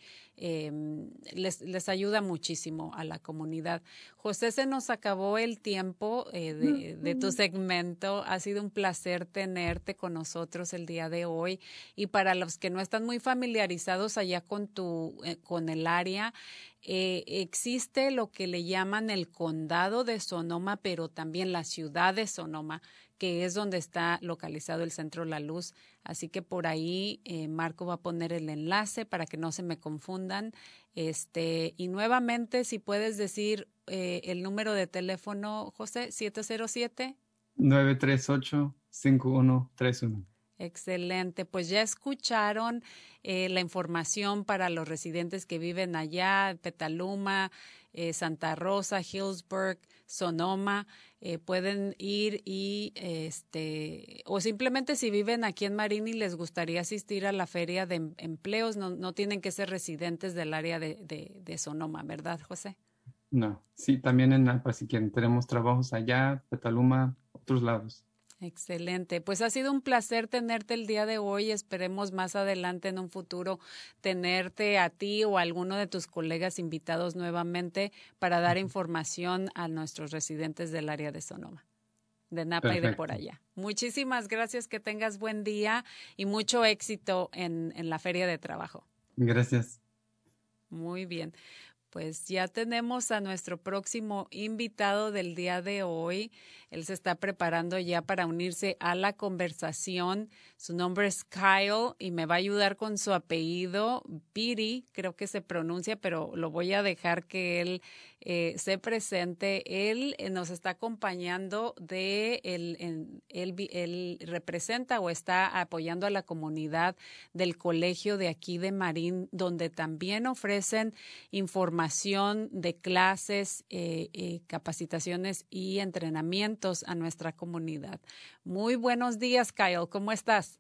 Em, les, les, ayuda muchísimo a la comunidad. José, se nos acabó el tiempo eh, de, de, tu segmento. Ha sido un placer tenerte con nosotros el día de hoy. Y para los que no están muy familiarizados allá con, tu, eh, con el área, eh, existe lo que le llaman el condado de Sonoma, pero también la ciudad de Sonoma, que es donde está localizado el Centro La Luz. Así que por ahí eh, Marco va a poner el enlace para que no se me confundan. Este, y nuevamente, si puedes decir eh, el número de teléfono, José, 707. 938-5131. Excelente, pues ya escucharon eh, la información para los residentes que viven allá, Petaluma, eh, Santa Rosa, Hillsburg, Sonoma, eh, pueden ir y este o simplemente si viven aquí en Marín y les gustaría asistir a la feria de em, empleos, no, no tienen que ser residentes del área de, de, Sonoma, ¿verdad, José? No, sí, también en Napa, si quieren, tenemos trabajos allá, Petaluma, otros lados. Excelente. Pues ha sido un placer tenerte el día de hoy. Esperemos más adelante en un futuro tenerte a ti o a alguno de tus colegas invitados nuevamente para dar información a nuestros residentes del área de Sonoma, de Napa y de por allá. Muchísimas gracias, que tengas buen día y mucho éxito en, en la feria de trabajo. Gracias. Muy bien. Pues ya tenemos a nuestro próximo invitado del día de hoy. Él se está preparando ya para unirse a la conversación. Su nombre es Kyle y me va a ayudar con su apellido, Piri, creo que se pronuncia, pero lo voy a dejar que él eh, se presente. Él eh, nos está acompañando de, él, él, representa o está apoyando a la comunidad del colegio de aquí de Marín, donde también ofrecen información de clases, eh, capacitaciones y a nuestra comunidad. Muy buenos días, Kyle. ¿Cómo estás?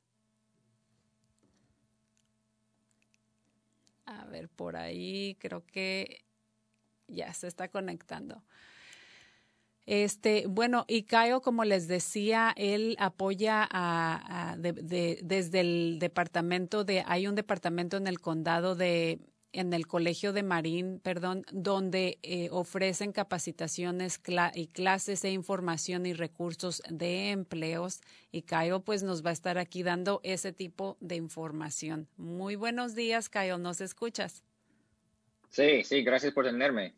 A ver, por ahí creo que ya se está conectando. Este, bueno, y Caio, como les decía, él apoya a, desde el departamento de, hay un departamento en el condado de, en el Colegio de Marín, perdón, donde eh, ofrecen capacitaciones y clases e información y recursos de empleos. Y Caio, pues nos va a estar aquí dando ese tipo de información. Muy buenos días, Caio, ¿nos escuchas? Sí, sí, gracias por tenerme.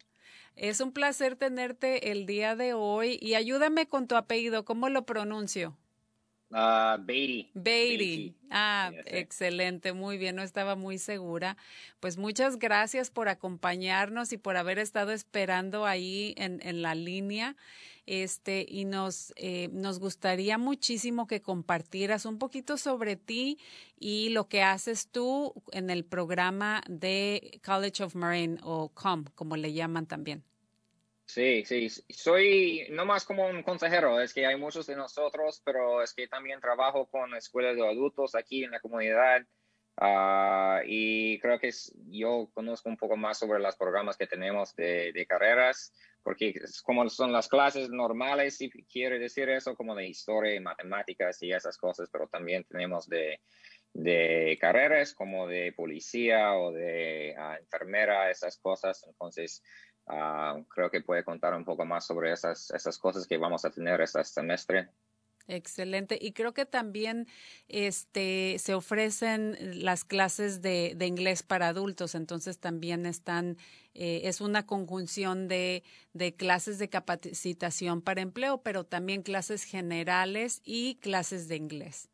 Es un placer tenerte el día de hoy y ayúdame con tu apellido, ¿cómo lo pronuncio? Uh, Beatty. Beatty. Ah, excelente, muy bien, no estaba muy segura. Pues muchas gracias por acompañarnos y por haber estado esperando ahí en, en la línea. Este, y nos, eh, nos gustaría muchísimo que compartieras un poquito sobre ti y lo que haces tú en el programa de College of Marine o COM, como le llaman también. Sí, sí, soy no más como un consejero, es que hay muchos de nosotros, pero es que también trabajo con escuelas de adultos aquí en la comunidad uh, y creo que yo conozco un poco más sobre los programas que tenemos de, carreras, porque es como son las clases normales, si quiere decir eso, como de historia y matemáticas y esas cosas, pero también tenemos de, carreras como de policía o de uh, enfermera, esas cosas, entonces Ah, creo que puede contar un poco más sobre esas, esas cosas que vamos a tener este semestre. Excelente. Y creo que también este, se ofrecen las clases de, de inglés para adultos, entonces también están, eh, es una conjunción de, de clases de capacitación para empleo, pero también clases generales y clases de inglés.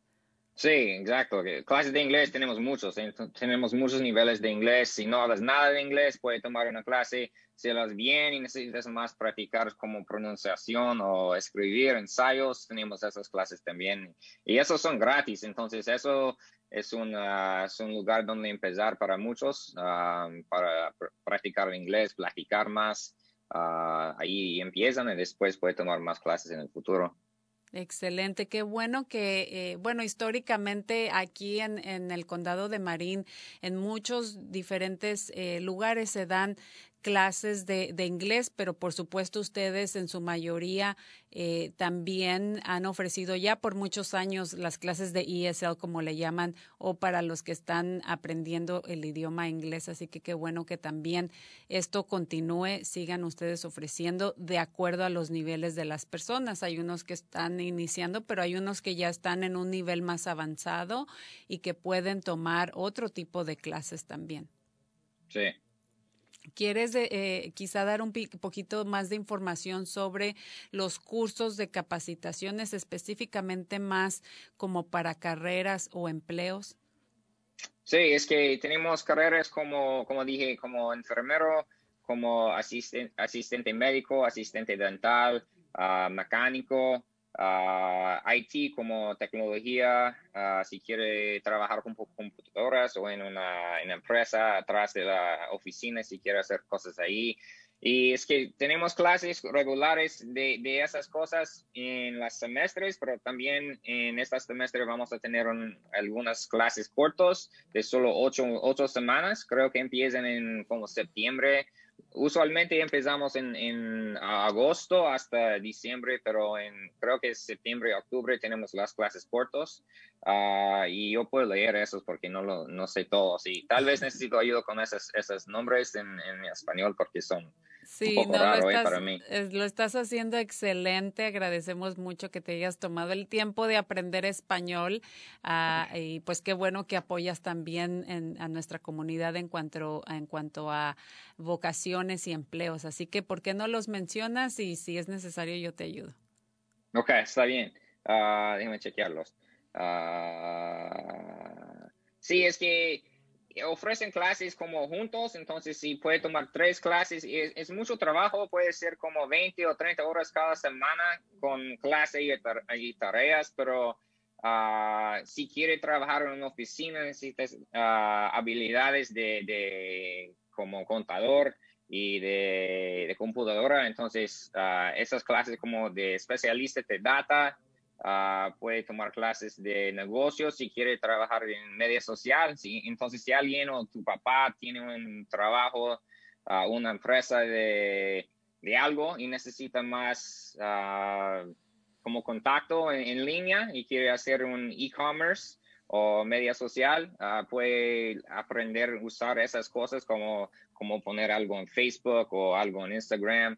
Sí, exacto. Clases de inglés tenemos muchos. Tenemos muchos niveles de inglés. Si no hablas nada de inglés, puedes tomar una clase. Si hablas bien y necesitas más practicar como pronunciación o escribir ensayos, tenemos esas clases también. Y esos son gratis. Entonces, eso es, una, es un lugar donde empezar para muchos, um, para practicar inglés, platicar más. Uh, ahí empiezan y después puede tomar más clases en el futuro. Excelente, qué bueno que, eh, bueno, históricamente aquí en, en, el condado de Marín, en muchos diferentes eh, lugares se dan clases de, de, inglés, pero por supuesto ustedes en su mayoría eh, también han ofrecido ya por muchos años las clases de ESL, como le llaman, o para los que están aprendiendo el idioma inglés. Así que qué bueno que también esto continúe, sigan ustedes ofreciendo de acuerdo a los niveles de las personas. Hay unos que están iniciando, pero hay unos que ya están en un nivel más avanzado y que pueden tomar otro tipo de clases también. Sí. ¿Quieres eh, quizá dar un poquito más de información sobre los cursos de capacitaciones específicamente más como para carreras o empleos? Sí, es que tenemos carreras como, como dije, como enfermero, como asistente, médico, asistente dental, uh, mecánico, uh, IT como tecnología, si quiere trabajar con computadoras o en una, empresa atrás de la oficina, si quiere hacer cosas ahí. Y es que tenemos clases regulares de, esas cosas en las semestres, pero también en este semestre vamos a tener algunas clases cortos de solo ocho, ocho semanas. Creo que empiezan en como septiembre usualmente empezamos en, en, agosto hasta diciembre, pero en creo que septiembre octubre tenemos las clases cortos. Uh, y yo puedo leer esos porque no lo no sé todos y tal vez necesito ayuda con esos, esos nombres en, en español porque son Sí, no, lo, estás, lo estás haciendo excelente. Agradecemos mucho que te hayas tomado el tiempo de aprender español uh, y pues qué bueno que apoyas también en, a nuestra comunidad en cuanto, en cuanto a vocaciones y empleos. Así que, ¿por qué no los mencionas? Y si es necesario, yo te ayudo. Ok, está bien. Uh, déjame chequearlos. Uh, sí, es que ofrecen clases como juntos, entonces si puede tomar tres clases, es, es, mucho trabajo, puede ser como 20 o 30 horas cada semana con clase y, tareas, pero uh, si quiere trabajar en una oficina necesita uh, habilidades de, de, como contador y de, de computadora, entonces uh, esas clases como de especialista de data Uh, puede tomar clases de negocios si quiere trabajar en media social. Entonces, si alguien o tu papá tiene un trabajo, uh, una empresa de, de, algo y necesita más uh, como contacto en, en, línea y quiere hacer un e-commerce o media social, puede aprender a usar esas cosas como, como poner algo en Facebook o algo en Instagram.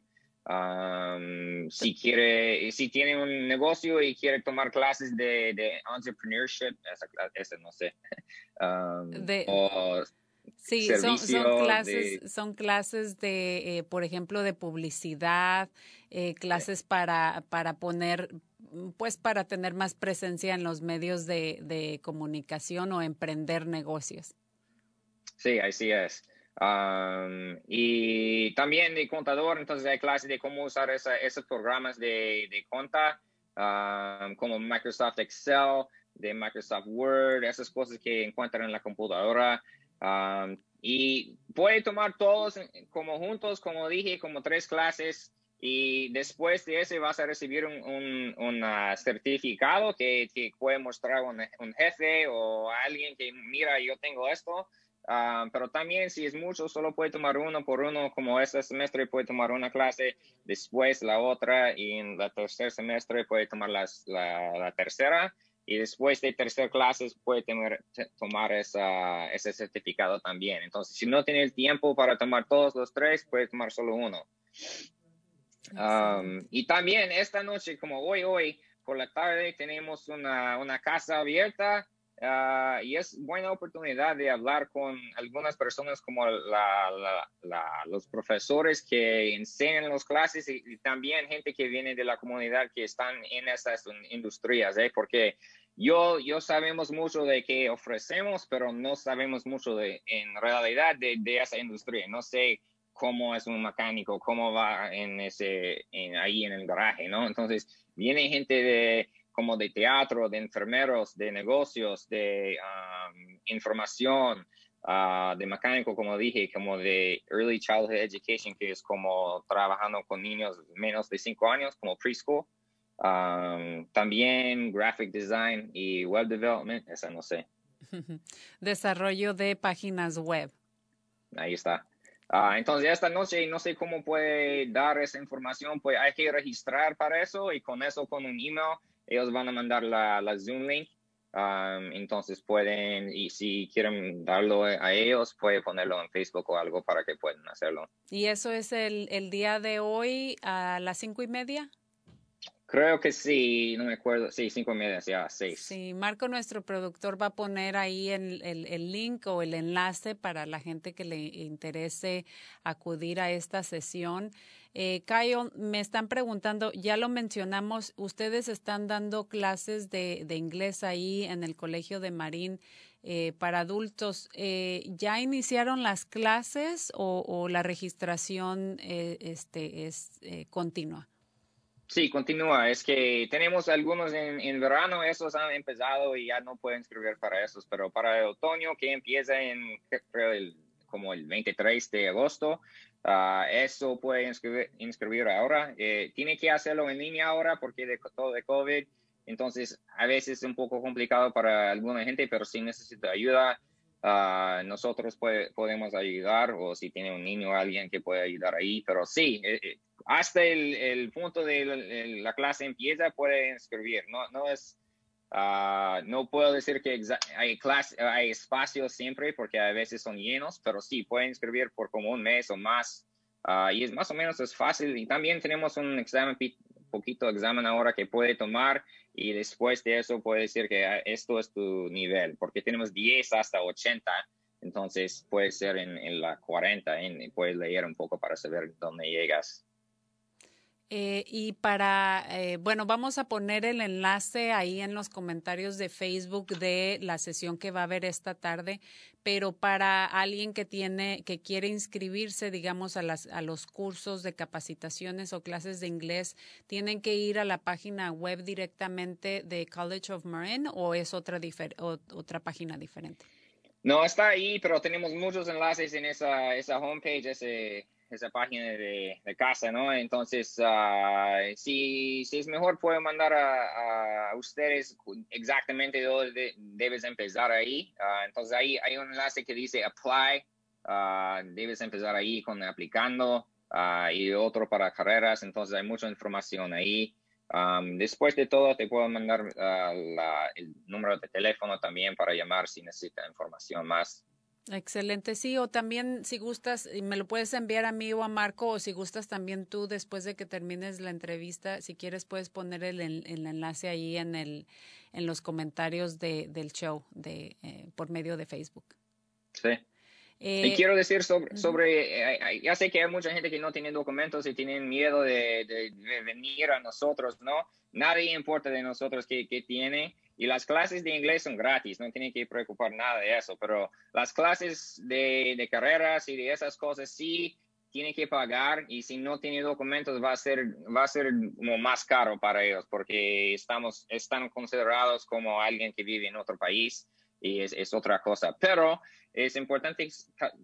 Um, si quiere, si tiene un negocio y quiere tomar clases de, de entrepreneurship, esa, esa no sé. Um, de, o sí, son, son, clases, de, son clases de, eh, por ejemplo, de publicidad, eh, clases para, para poner, pues para tener más presencia en los medios de, de comunicación o emprender negocios. Sí, así es. Um, y también de contador, entonces hay clases de cómo usar esa, esos programas de, de conta, um, como Microsoft Excel, de Microsoft Word, esas cosas que encuentran en la computadora. Um, y puede tomar todos como juntos, como dije, como tres clases. Y después de ese vas a recibir un, un, un uh, certificado que, que, puede mostrar un, un jefe o alguien que, mira, yo tengo esto. Uh, pero también si es mucho, solo puede tomar uno por uno, como este semestre puede tomar una clase, después la otra, y en el tercer semestre puede tomar las, la, la, tercera, y después de tercer clases puede tener, tomar esa, ese certificado también. Entonces, si no tiene el tiempo para tomar todos los tres, puede tomar solo uno. Um, y también esta noche, como hoy, hoy, por la tarde, tenemos una, una casa abierta Uh, y es buena oportunidad de hablar con algunas personas como la, la, la, los profesores que enseñan las clases y, y, también gente que viene de la comunidad que están en esas industrias, ¿eh? porque yo, yo sabemos mucho de qué ofrecemos, pero no sabemos mucho de, en realidad de, de esa industria. No sé cómo es un mecánico, cómo va en ese, en, ahí en el garaje, ¿no? Entonces, viene gente de, como de teatro, de enfermeros, de negocios, de um, información, uh, de mecánico, como dije, como de Early Childhood Education, que es como trabajando con niños menos de cinco años, como preschool. Um, también graphic design y web development, esa no sé. Desarrollo de páginas web. Ahí está. Uh, entonces, esta noche no sé cómo puede dar esa información, pues hay que registrar para eso y con eso, con un email, ellos van a mandar la, la Zoom link. Um, entonces pueden, y si quieren darlo a ellos, puede ponerlo en Facebook o algo para que puedan hacerlo. ¿Y eso es el, el día de hoy a las cinco y media? Creo que sí, no me acuerdo. Sí, cinco y media, sí, a seis. Sí, Marco, nuestro productor, va a poner ahí el, el, el, link o el enlace para la gente que le interese acudir a esta sesión. Eh, me están preguntando, ya lo mencionamos, ustedes están dando clases de, inglés ahí en el Colegio de Marín eh, para adultos. Eh, ¿Ya iniciaron las clases o, la registración eh, este, es continua? Sí, continúa. Es que tenemos algunos en, verano, esos han empezado y ya no pueden inscribir para esos, pero para el otoño que empieza en como el 23 de agosto, uh, eso puede inscribir, inscribir ahora. Eh, tiene que hacerlo en línea ahora porque de todo de COVID, entonces a veces es un poco complicado para alguna gente, pero si necesita ayuda, uh, nosotros podemos ayudar o si tiene un niño o alguien que puede ayudar ahí, pero sí. Eh, hasta el, el punto de la, la, clase empieza puede inscribir. No, no es, uh, no puedo decir que hay, clase, hay espacio siempre porque a veces son llenos, pero sí, pueden inscribir por como un mes o más. Uh, y es más o menos es fácil. Y también tenemos un examen, poquito examen ahora que puede tomar y después de eso puede decir que ah, esto es tu nivel, porque tenemos 10 hasta 80. Entonces puede ser en, en la 40 y puedes leer un poco para saber dónde llegas. Eh, y para, eh, bueno, vamos a poner el enlace ahí en los comentarios de Facebook de la sesión que va a haber esta tarde, pero para alguien que tiene, que quiere inscribirse, digamos, a, las, a los cursos de capacitaciones o clases de inglés, ¿tienen que ir a la página web directamente de College of Marin o es otra, o, otra página diferente? No, está ahí, pero tenemos muchos enlaces en esa, esa homepage, ese esa página de, casa, ¿no? Entonces, uh, si, si, es mejor, puedo mandar a, ustedes exactamente dónde debes empezar ahí. Uh, entonces, ahí hay un enlace que dice apply. Uh, debes empezar ahí con aplicando y otro para carreras. Entonces, hay mucha información ahí. Um, después de todo, te puedo mandar la, el número de teléfono también para llamar si necesita información más. Excelente, sí, o también si gustas, me lo puedes enviar a mí o a Marco, o si gustas también tú después de que termines la entrevista, si quieres puedes poner el, enlace ahí en, el, en los comentarios de, del show de, eh, por medio de Facebook. Sí. Eh, y quiero decir sobre, sobre eh, ya sé que hay mucha gente que no tiene documentos y tienen miedo de, de, de venir a nosotros, ¿no? Nadie importa de nosotros qué, qué tiene. Y las clases de inglés son gratis, no tienen que preocupar nada de eso, pero las clases de, de carreras y de esas cosas sí tienen que pagar y si no tiene documentos va a ser, va a ser más caro para ellos porque estamos, están considerados como alguien que vive en otro país y es, es otra cosa. Pero es importante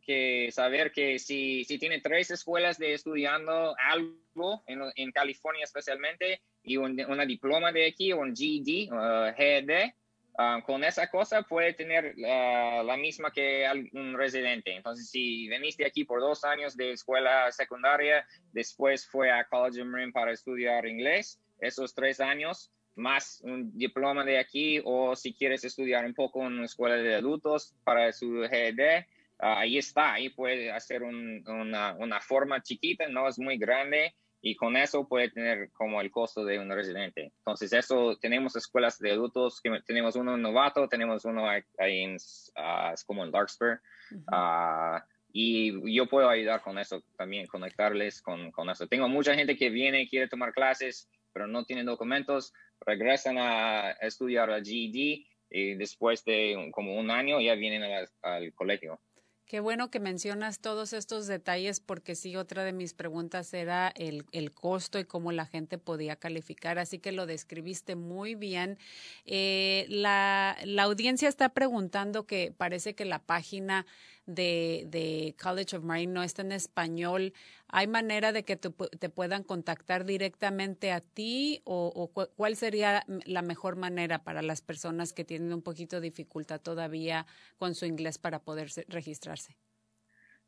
que saber que si, si tiene tres escuelas de estudiando algo en, en California especialmente y un, una diploma de aquí, un GED, uh, GED, uh, con esa cosa puede tener uh, la misma que un residente. Entonces, si veniste aquí por dos años de escuela secundaria, después fue a College of Marin para estudiar inglés, esos tres años más un diploma de aquí o si quieres estudiar un poco en una escuela de adultos para su GED, uh, ahí está, ahí puede hacer un, una, una, forma chiquita, no es muy grande y con eso puede tener como el costo de un residente. Entonces eso, tenemos escuelas de adultos, que tenemos uno en Novato, tenemos uno ahí en, uh, es como en Larkspur. Uh -huh. y yo puedo ayudar con eso también, conectarles con, con eso. Tengo mucha gente que viene, quiere tomar clases, pero no tienen documentos, regresan a estudiar al GED y después de como un año ya vienen al colegio. Qué bueno que mencionas todos estos detalles porque sí, otra de mis preguntas era el, el costo y cómo la gente podía calificar, así que lo describiste muy bien. Eh, la, la audiencia está preguntando que parece que la página de, de College of Marine no está en español, ¿hay manera de que te, te puedan contactar directamente a ti o, o, cuál sería la mejor manera para las personas que tienen un poquito de dificultad todavía con su inglés para poder registrarse?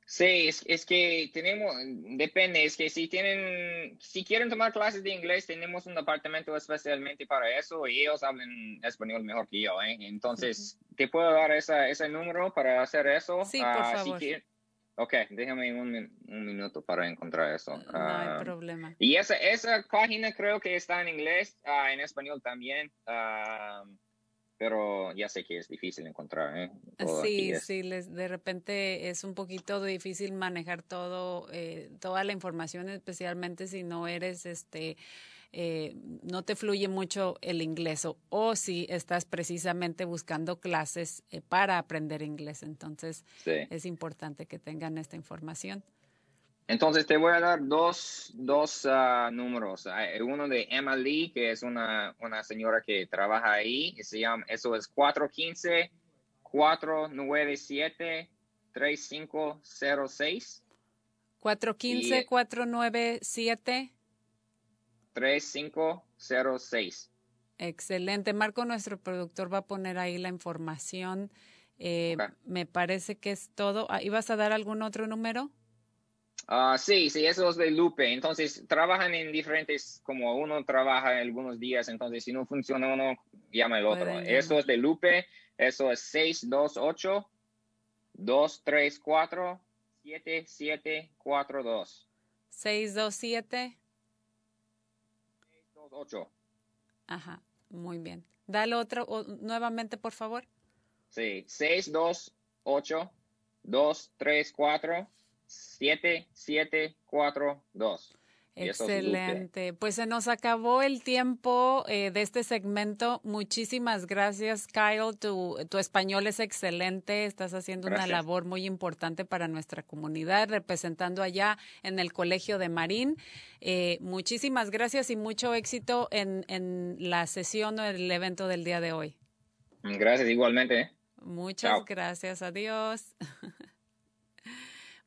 Sí, es, es, que tenemos, depende, es que si tienen, si quieren tomar clases de inglés, tenemos un departamento especialmente para eso y ellos hablan español mejor que yo, ¿eh? Entonces, ¿te puedo dar esa, ese número para hacer eso? Sí, por uh, favor. Si ok, déjame un, un, minuto para encontrar eso. No hay problema. Y esa, esa página creo que está en inglés, uh, en español también pero ya sé que es difícil encontrar. ¿eh? sí, sí, les, de repente es un poquito difícil manejar todo, eh, toda la información, especialmente si no eres, este, eh, no te fluye mucho el inglés o, o si estás precisamente buscando clases eh, para aprender inglés. Entonces, es importante que tengan esta información. Entonces te voy a dar dos, dos uh, números. Uno de Emma Lee, que es una, una señora que trabaja ahí. Se llama, eso es 415-497-3506. 415-497. 3506. Excelente. Marco, nuestro productor, va a poner ahí la información. Eh, Me parece que es todo. Ah, ¿Ibas a dar algún otro número? Uh, sí, sí, eso es de Lupe. Entonces, trabajan en diferentes, como uno trabaja algunos días, entonces si no funciona uno, llama el otro. Eso es de Lupe, eso es 628 234 7742. 627 628. Ajá, muy bien. Dale otro nuevamente, por favor. Sí, 628 234 7742. Excelente. Pues se nos acabó el tiempo eh, de este segmento. Muchísimas gracias, Kyle. Tu, tu español es excelente. Estás haciendo una labor muy importante para nuestra comunidad, representando allá en el Colegio de Marín. Eh, muchísimas gracias y mucho éxito en, en la sesión o el evento del día de hoy. Gracias, igualmente. ¿eh? Muchas gracias. Adiós.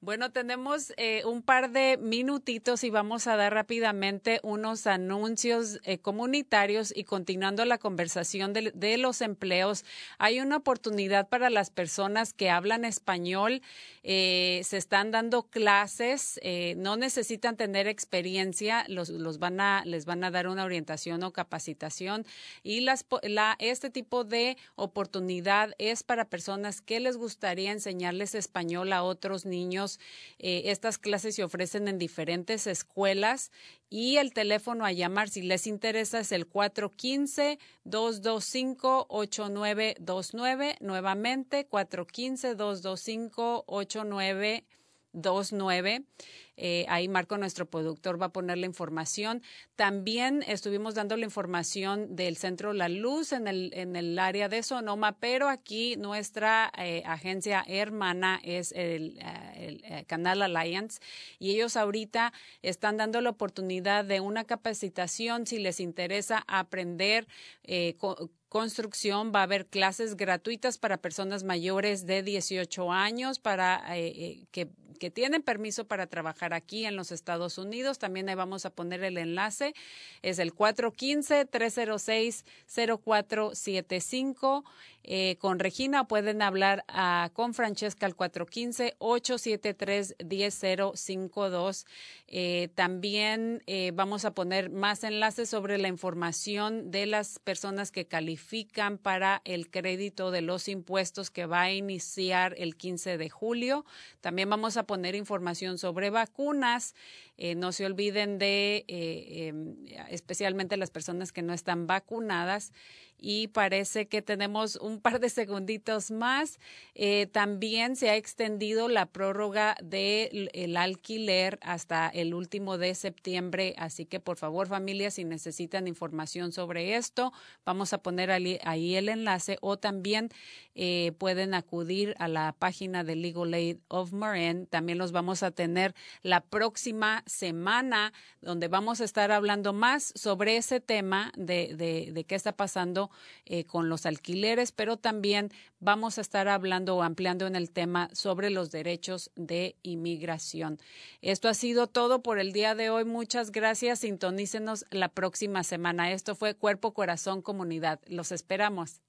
Bueno, tenemos eh, un par de minutitos y vamos a dar rápidamente unos anuncios eh, comunitarios y continuando la conversación de, de, los empleos. Hay una oportunidad para las personas que hablan español. Eh, se están dando clases, eh, no necesitan tener experiencia, los, los van a, les van a dar una orientación o capacitación y las, la, este tipo de oportunidad es para personas que les gustaría enseñarles español a otros niños eh, estas clases se ofrecen en diferentes escuelas y el teléfono a llamar si les interesa es el 415-225-8929. Nuevamente, 415-225-8929. Eh, ahí Marco, nuestro productor, va a poner la información. También estuvimos dando la información del Centro La Luz en el, en el área de Sonoma, pero aquí nuestra eh, agencia hermana es el, eh, el, Canal Alliance y ellos ahorita están dando la oportunidad de una capacitación si les interesa aprender construcción va a haber clases gratuitas para personas mayores de 18 años para que que tienen permiso para trabajar aquí en los Estados Unidos. También ahí vamos a poner el enlace. Es el 415-306-0475. Eh, con Regina pueden hablar uh, con Francesca al 415-873-1052. Eh, también eh, vamos a poner más enlaces sobre la información de las personas que califican para el crédito de los impuestos que va a iniciar el 15 de julio. También vamos a poner información sobre vacunas. Eh, no se olviden de, eh, em, especialmente las personas que no están vacunadas. Y parece que tenemos un par de segunditos más. Eh, también se ha extendido la prórroga del alquiler hasta el último de septiembre, así que por favor familia, si necesitan información sobre esto, vamos a poner ahí, el enlace o también eh, pueden acudir a la página de Legal Aid of Marin. También los vamos a tener la próxima semana, donde vamos a estar hablando más sobre ese tema de, de, qué está pasando eh, con los alquileres, pero también vamos a estar hablando o ampliando en el tema sobre los derechos de inmigración. Esto ha sido todo por el día de hoy. Muchas gracias. Sintonícenos la próxima semana. Esto fue Cuerpo, Corazón, Comunidad. Los esperamos.